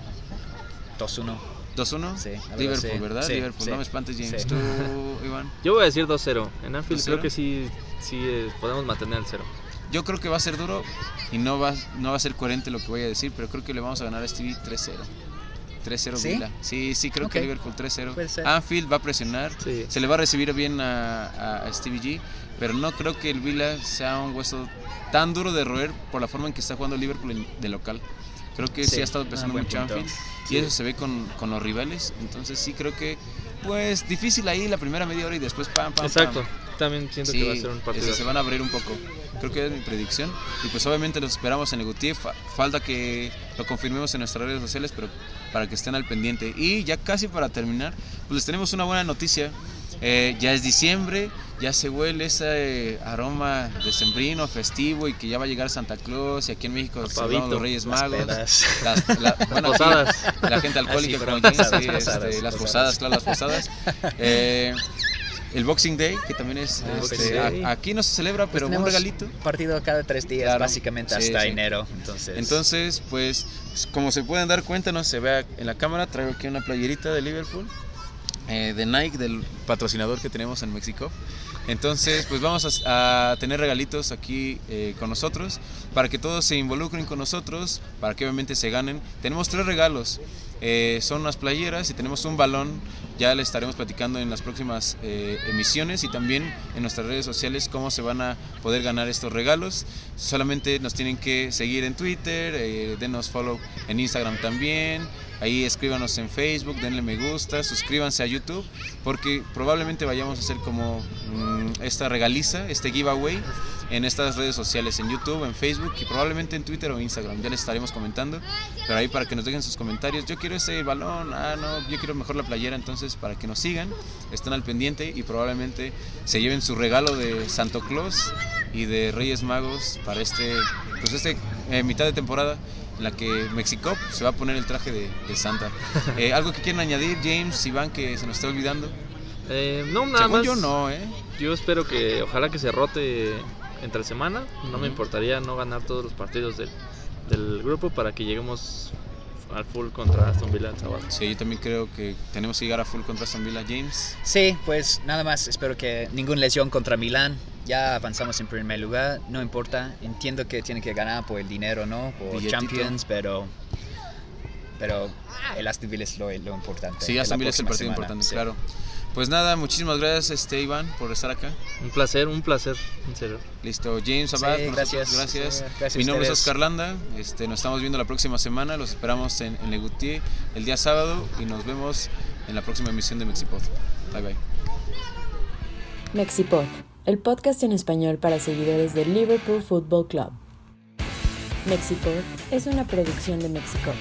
2-1. 2-1. Sí, Liverpool. ¿verdad? Sí, Liverpool, sí. no me espantes, James. Sí. ¿Tú, Iván? Yo voy a decir 2-0. En Anfield 2-0. creo que sí, sí eh, podemos mantener el cero. Yo creo que va a ser duro y no va, no va a ser coherente lo que voy a decir, pero creo que le vamos a ganar a Stevie 3-0. 3-0 ¿Sí? Villa. Sí, sí, creo que Ok. Liverpool 3-0. Puede ser. Anfield va a presionar. Sí. Se le va a recibir bien a, a- Stevie G, pero no creo que el Villa sea un hueso tan duro de roer por la forma en que está jugando Liverpool de local. Creo que sí, Sí, ha estado ah, pesando buen mucho punto. Anfield y eso se ve con, con los rivales. Entonces sí creo que, pues, difícil ahí la primera media hora y después pam, pam, pam. Exacto. También siento que va a ser un partido. se van a abrir un poco. Creo que es mi predicción. Y pues obviamente los esperamos en el Gutiérrez. Fa- falta que lo confirmemos en nuestras redes sociales, pero para que estén al pendiente. Y ya casi para terminar, pues les tenemos una buena noticia. Eh, ya es diciembre, ya se huele ese eh, aroma decembrino, festivo y que ya va a llegar Santa Claus y aquí en México celebramos los Reyes Magos. Las, la, bueno, aquí Posadas. la gente alcohólica Ah, sí, como sí, este, las posadas. posadas, claro, las posadas. Eh, el Boxing Day, que también es, Ah, este, a- aquí no se celebra, Pues pero un tenemos regalito. Partido cada tres días, Claro. básicamente Sí, hasta sí. enero. Entonces, Entonces, pues, como se pueden dar cuenta, no se vea en la cámara, traigo aquí una playerita de Liverpool, eh, de Nike, del patrocinador que tenemos en México. Entonces, pues vamos a, a tener regalitos aquí eh, con nosotros, para que todos se involucren con nosotros, para que obviamente se ganen. Tenemos tres regalos, eh, son unas playeras y tenemos un balón, ya le estaremos platicando en las próximas eh, emisiones y también en nuestras redes sociales cómo se van a poder ganar estos regalos. Solamente nos tienen que seguir en Twitter, eh, denos follow en Instagram también. Ahí escríbanos en Facebook, denle me gusta, suscríbanse a YouTube, porque probablemente vayamos a hacer como mm, esta regaliza, este giveaway en estas redes sociales, en YouTube, en Facebook y probablemente en Twitter o Instagram. Ya les estaremos comentando, pero ahí para que nos dejen sus comentarios. Yo quiero ese balón, ah, no, yo quiero mejor la playera, entonces para que nos sigan, estén al pendiente y probablemente se lleven su regalo de Santo Claus y de Reyes Magos para este, pues este eh, mitad de temporada en la que México se va a poner el traje de, de Santa. Eh, ¿Algo que quieran añadir, James, Iván, que se nos está olvidando? Eh, no, nada Según más. yo no, ¿eh? Yo espero que, ojalá que se rote entre semana. No me Ujú. importaría no ganar todos los partidos del, del grupo para que lleguemos al full contra Aston Villa el sábado. Sí, yo también creo que tenemos que llegar a full contra Aston Villa, James. Sí, pues nada más. Espero que ninguna lesión contra Milán. Ya avanzamos en primer lugar. No importa. Entiendo que tiene que ganar por el dinero, ¿no? Por Billetito. Champions, pero. Pero el Aston Villa es lo, lo importante. Sí, Aston la Villa es el partido semana, importante, sí. claro. Pues nada, muchísimas gracias, este Iván, por estar acá. Un placer, un placer, en serio. Listo, James Abad, gracias. gracias. Sí, gracias a Mi nombre es. Oscar Landa, este, nos estamos viendo la próxima semana, los esperamos en, en Legutier el día sábado y nos vemos en la próxima emisión de Mexipod. Bye bye. Mexipod, el podcast en español para seguidores del Liverpool Football Club. Mexipod es una producción de Mexico.